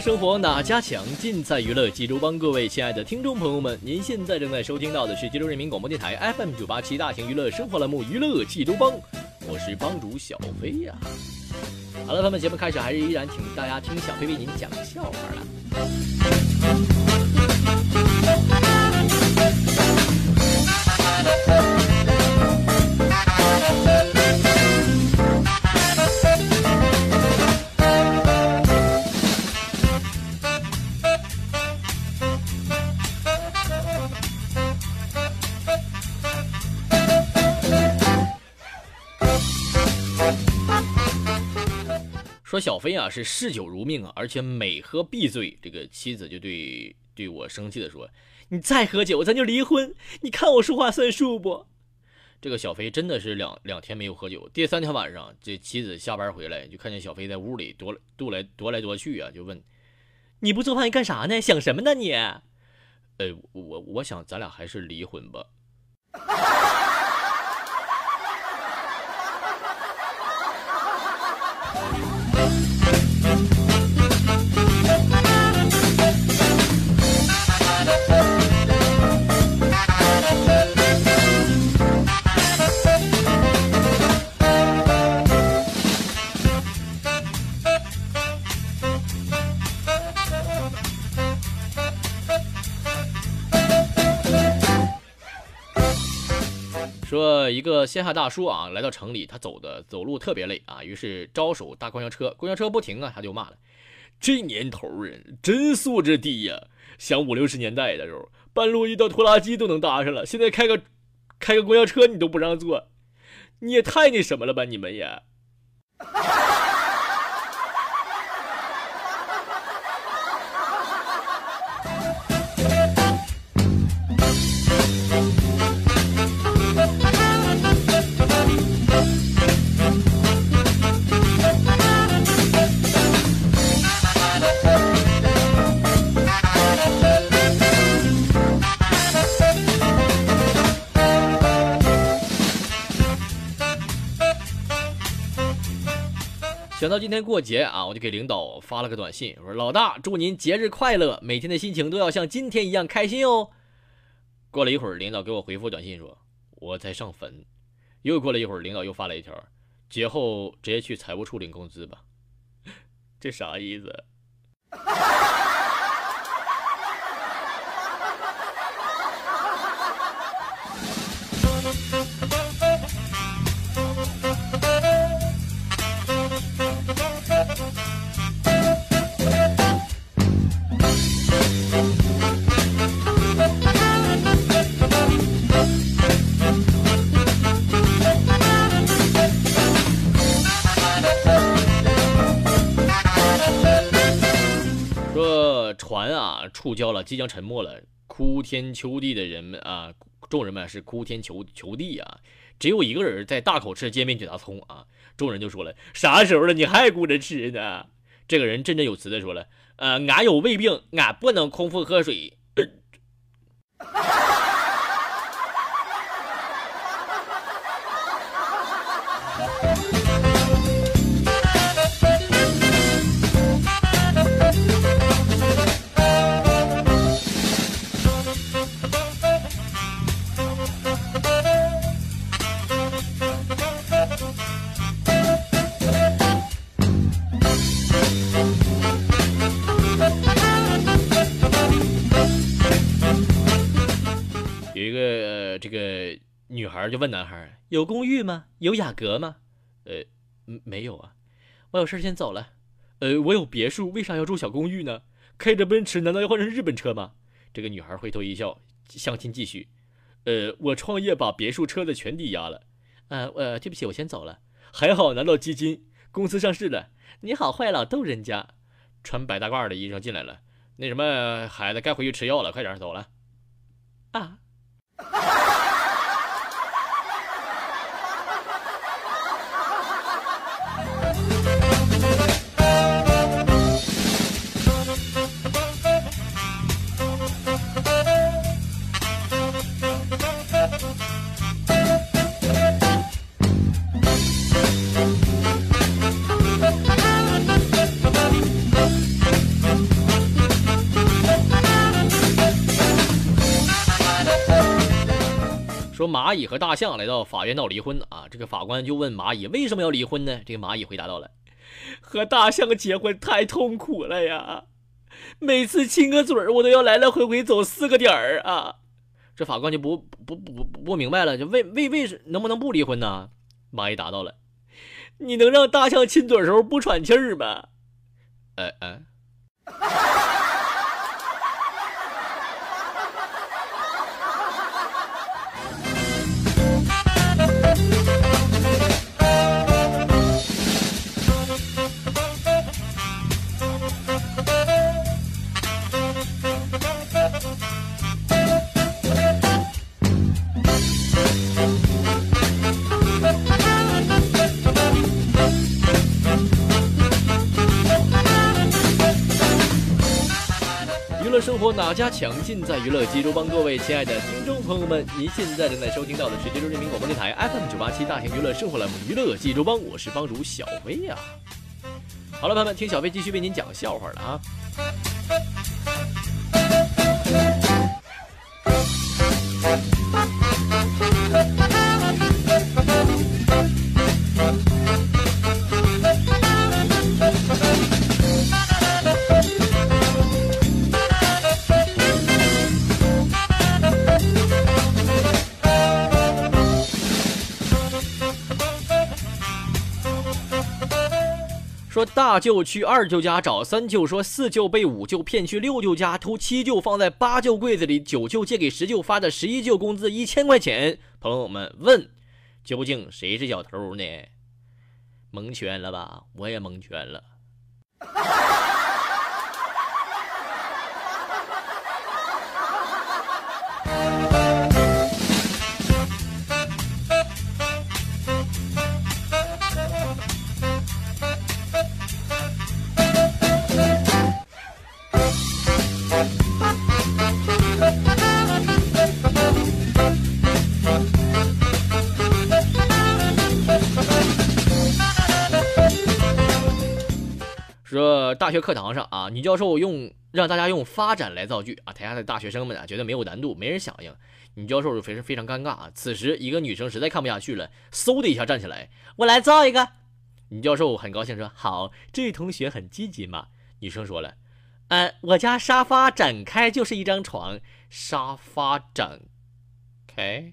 生活哪家强？尽在娱乐济州帮。各位亲爱的听众朋友们，您现在正在收听到的是济州人民广播电台 FM 九八七大型娱乐生活栏目《娱乐济州帮》，我是帮主小飞呀。好了，朋友们，节目开始还是依然请大家听小飞为您讲笑话了。说小飞啊是嗜酒如命啊，而且每喝必醉。这个妻子就对对我生气的说：“你再喝酒，咱就离婚。你看我说话算数不？”这个小飞真的是两两天没有喝酒。第三天晚上，这妻子下班回来就看见小飞在屋里踱踱来踱来踱去啊，就问：“你不做饭干啥呢？想什么呢你？”呃，我我想咱俩还是离婚吧。一个乡下大叔啊，来到城里，他走的走路特别累啊，于是招手搭公交车，公交车不停啊，他就骂了：“这年头人真素质低呀！想五六十年代的时候，半路遇到拖拉机都能搭上了，现在开个开个公交车你都不让坐，你也太那什么了吧，你们也。”想到今天过节啊，我就给领导发了个短信，我说：“老大，祝您节日快乐，每天的心情都要像今天一样开心哦。”过了一会儿，领导给我回复短信说：“我在上坟。”又过了一会儿，领导又发了一条：“节后直接去财务处领工资吧。”这啥意思？船啊触礁了，即将沉没了，哭天求地的人们啊，众人们是哭天求求地啊，只有一个人在大口吃煎饼卷大葱啊，众人就说了，啥时候了你还顾着吃呢？这个人振振有词的说了，呃，俺有胃病，俺不能空腹喝水。孩就问男孩：“有公寓吗？有雅阁吗？”“呃，没有啊，我有事先走了。”“呃，我有别墅，为啥要住小公寓呢？开着奔驰难道要换成日本车吗？”这个女孩回头一笑，相亲继续。“呃，我创业把别墅车子全抵押了。”“呃，呃，对不起，我先走了。”“还好拿到基金，公司上市了。”“你好坏，老逗人家。”穿白大褂的医生进来了。“那什么，孩子该回去吃药了，快点走了。”啊。蚂蚁和大象来到法院闹离婚啊，这个法官就问蚂蚁为什么要离婚呢？这个蚂蚁回答到了：和大象结婚太痛苦了呀，每次亲个嘴儿我都要来来回回走四个点儿啊。这法官就不不不不不明白了，就为为为什能不能不离婚呢？蚂蚁答到了：你能让大象亲嘴时候不喘气儿吗？哎哎。大家抢？尽在娱乐济州帮。各位亲爱的听众朋友们，您现在正在收听到的是济州人民广播电台 FM 九八七大型娱乐生活栏目《娱乐济州帮》，我是帮主小薇呀。好了，朋友们，听小薇继续为您讲笑话了啊。说大舅去二舅家找三舅，说四舅被五舅骗去六舅家偷七舅放在八舅柜子里，九舅借给十舅发的十一舅工资一千块钱。朋友们问，究竟谁是小偷呢？蒙圈了吧？我也蒙圈了。大学课堂上啊，女教授用让大家用发展来造句啊，台下的大学生们啊觉得没有难度，没人响应，女教授就非常非常尴尬啊。此时一个女生实在看不下去了，嗖的一下站起来，我来造一个。女教授很高兴说：“好，这位同学很积极嘛。”女生说了：“呃，我家沙发展开就是一张床，沙发展开。”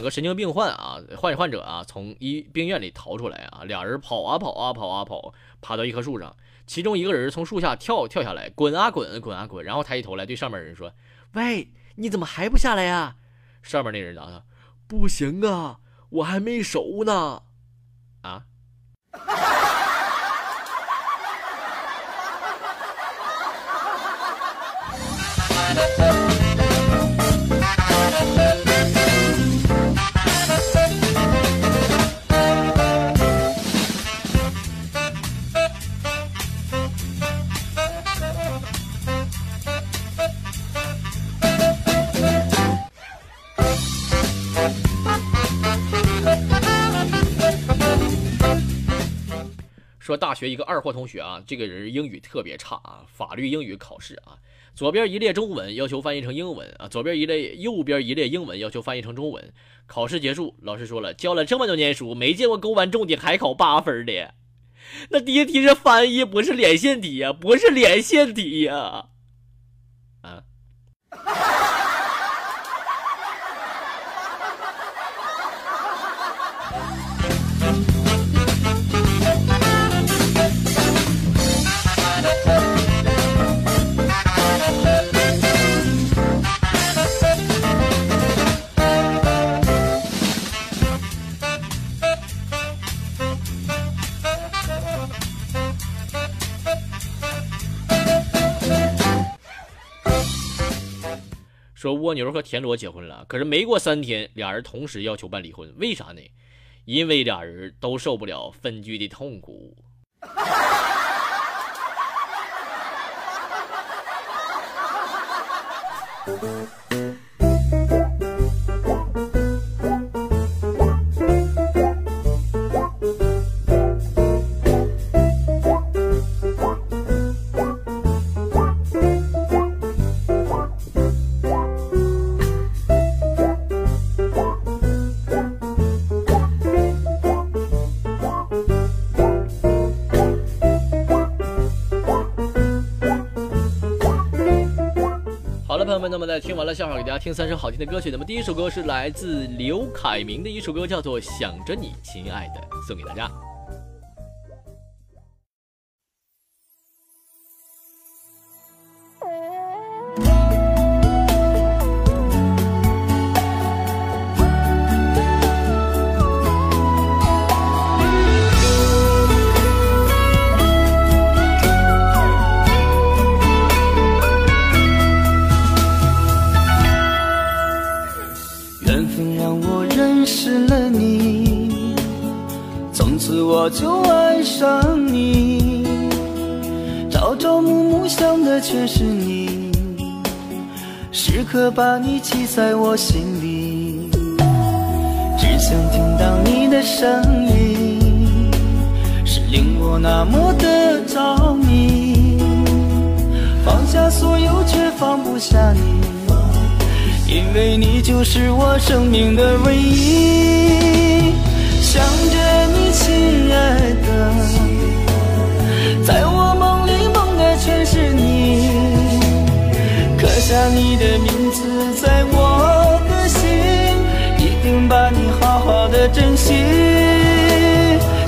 两个神经病患啊，患患者啊，从医病院里逃出来啊，俩人跑啊跑啊跑啊跑，爬到一棵树上，其中一个人从树下跳跳下来，滚啊滚滚啊滚，然后抬起头来对上面人说：“喂，你怎么还不下来呀？”上面那人答他：“不行啊，我还没熟呢。”啊。大学一个二货同学啊，这个人英语特别差啊，法律英语考试啊，左边一列中文要求翻译成英文啊，左边一列右边一列英文要求翻译成中文。考试结束，老师说了，教了这么多年书，没见过勾完重点还考八分的。那第一题是翻译，不是连线题呀，不是连线题呀，啊。蜗牛和田螺结婚了，可是没过三天，俩人同时要求办离婚，为啥呢？因为俩人都受不了分居的痛苦。那么在听完了笑话，给大家听三首好听的歌曲。那么第一首歌是来自刘凯明的一首歌，叫做《想着你，亲爱的》，送给大家。从此我就爱上你，朝朝暮暮想的全是你，时刻把你记在我心里，只想听到你的声音，是令我那么的着迷，放下所有却放不下你，因为你就是我生命的唯一。想着在我梦里梦的全是你，刻下你的名字在我的心，一定把你好好的珍惜。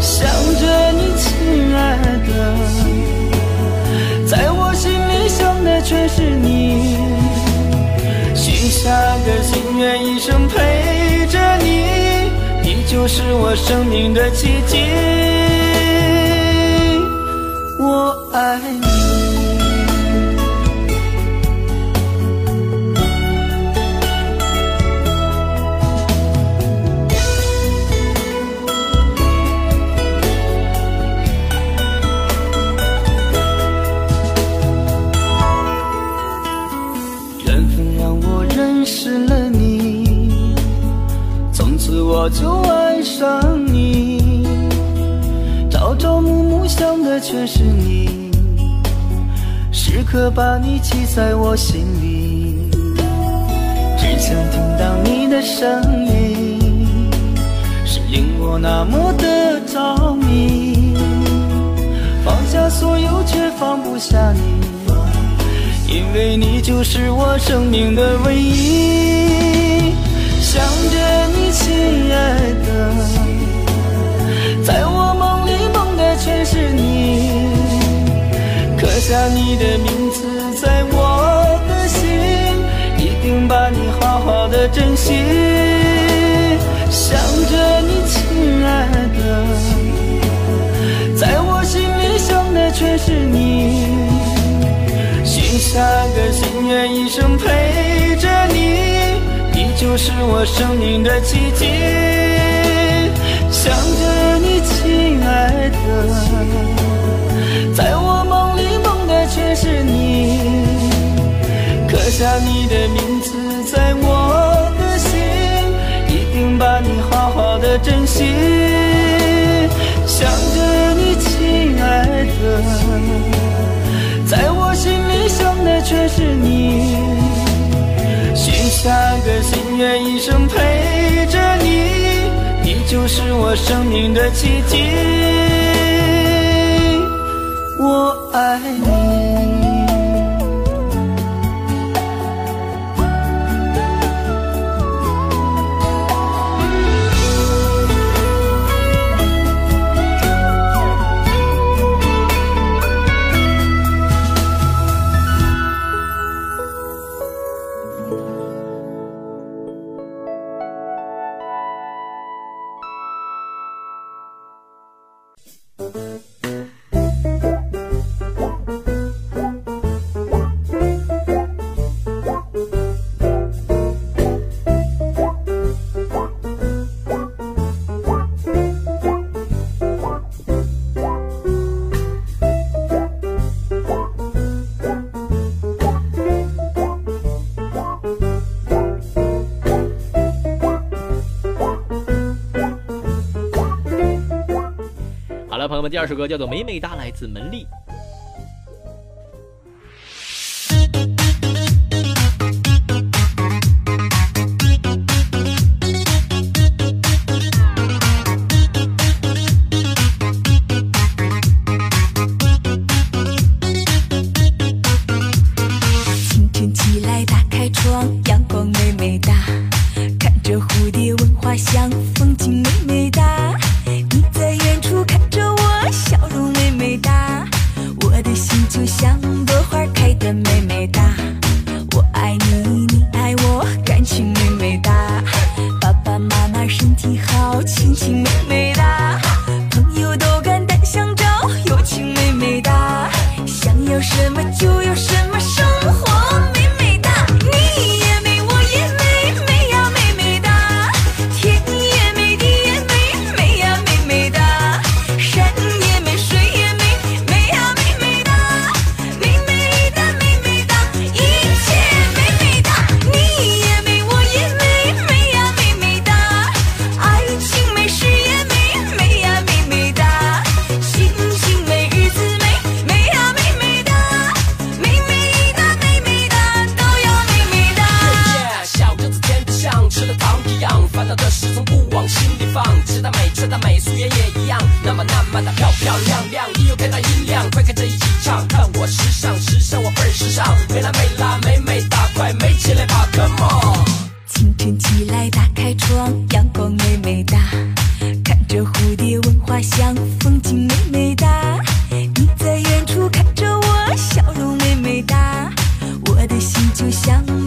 想着你，亲爱的，在我心里想的全是你，许下个心愿，一生陪着你。你就是我生命的奇迹，我爱你。想的全是你，时刻把你记在我心里，只想听到你的声音，是令我那么的着迷，放下所有却放不下你，因为你就是我生命的唯一。想着你，亲爱的，在我全是你，刻下你的名字在我的心，一定把你好好的珍惜。想着你，亲爱的，在我心里想的全是你，许下个心愿，一生陪着你。你就是我生命的奇迹，想着你，在我梦里，梦的却是你。刻下你的名字在我的心，一定把你好好的珍惜。想着你，亲爱的，在我心里想的却是你。许下个心愿，一生陪着你，你就是我生命的奇迹。我爱你。第二首歌叫做美美哒来自门丽。想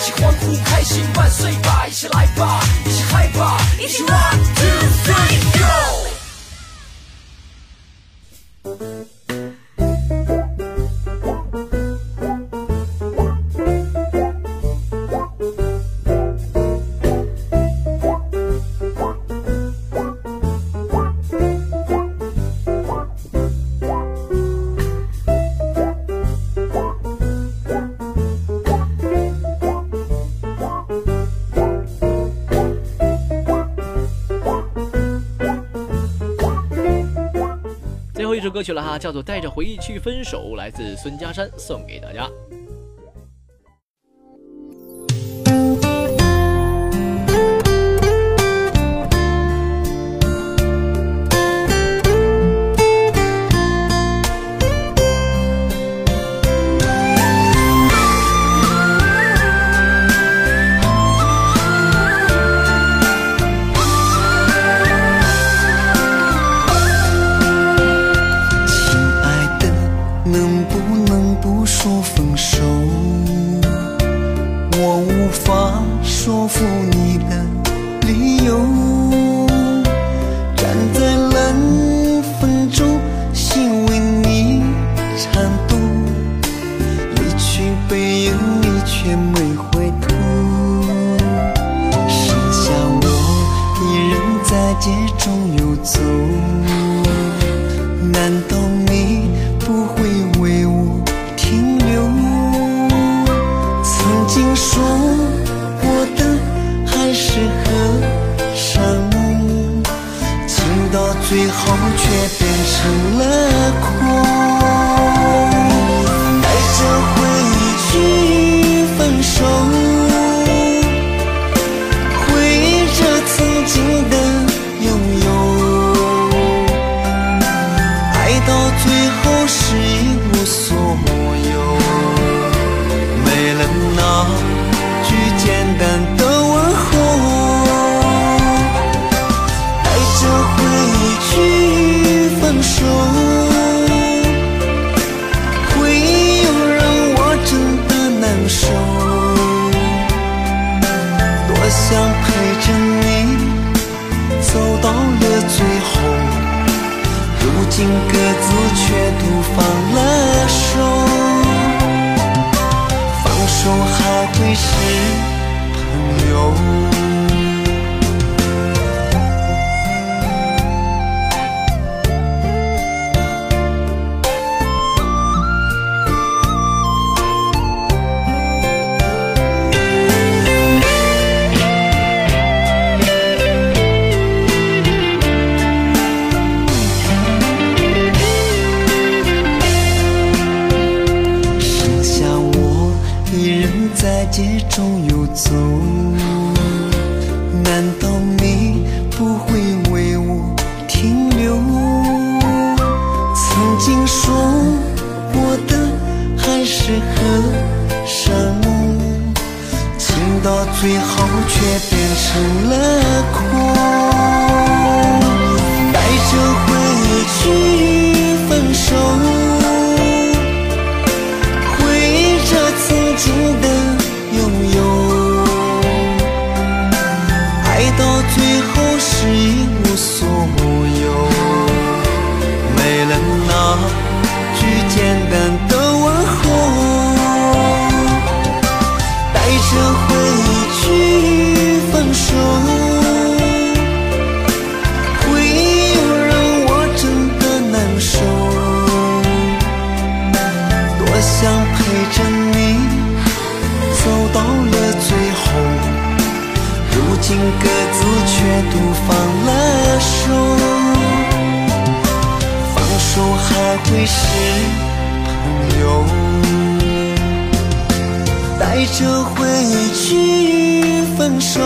一起欢呼开心万岁吧一起来吧一起嗨吧一起吧过去了哈叫做带着回忆去分手来自孙家山送给大家。想陪着你走到了最后如今各自却都放了手放手还会是朋友最后着你走到了最后如今各自却都放了手。放手还会是朋友。带着回忆去分手。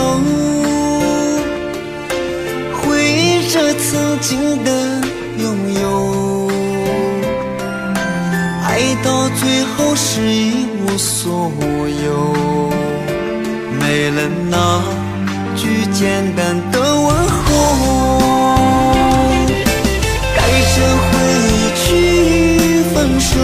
回忆着曾经的是一无所有没了那句简单的问候。带着回忆去放手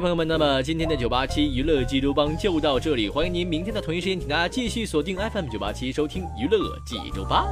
朋友们，那么今天的九八七娱乐济州帮就到这里，欢迎您明天的同一时间，请大家继续锁定 FM 九八七收听娱乐济州帮。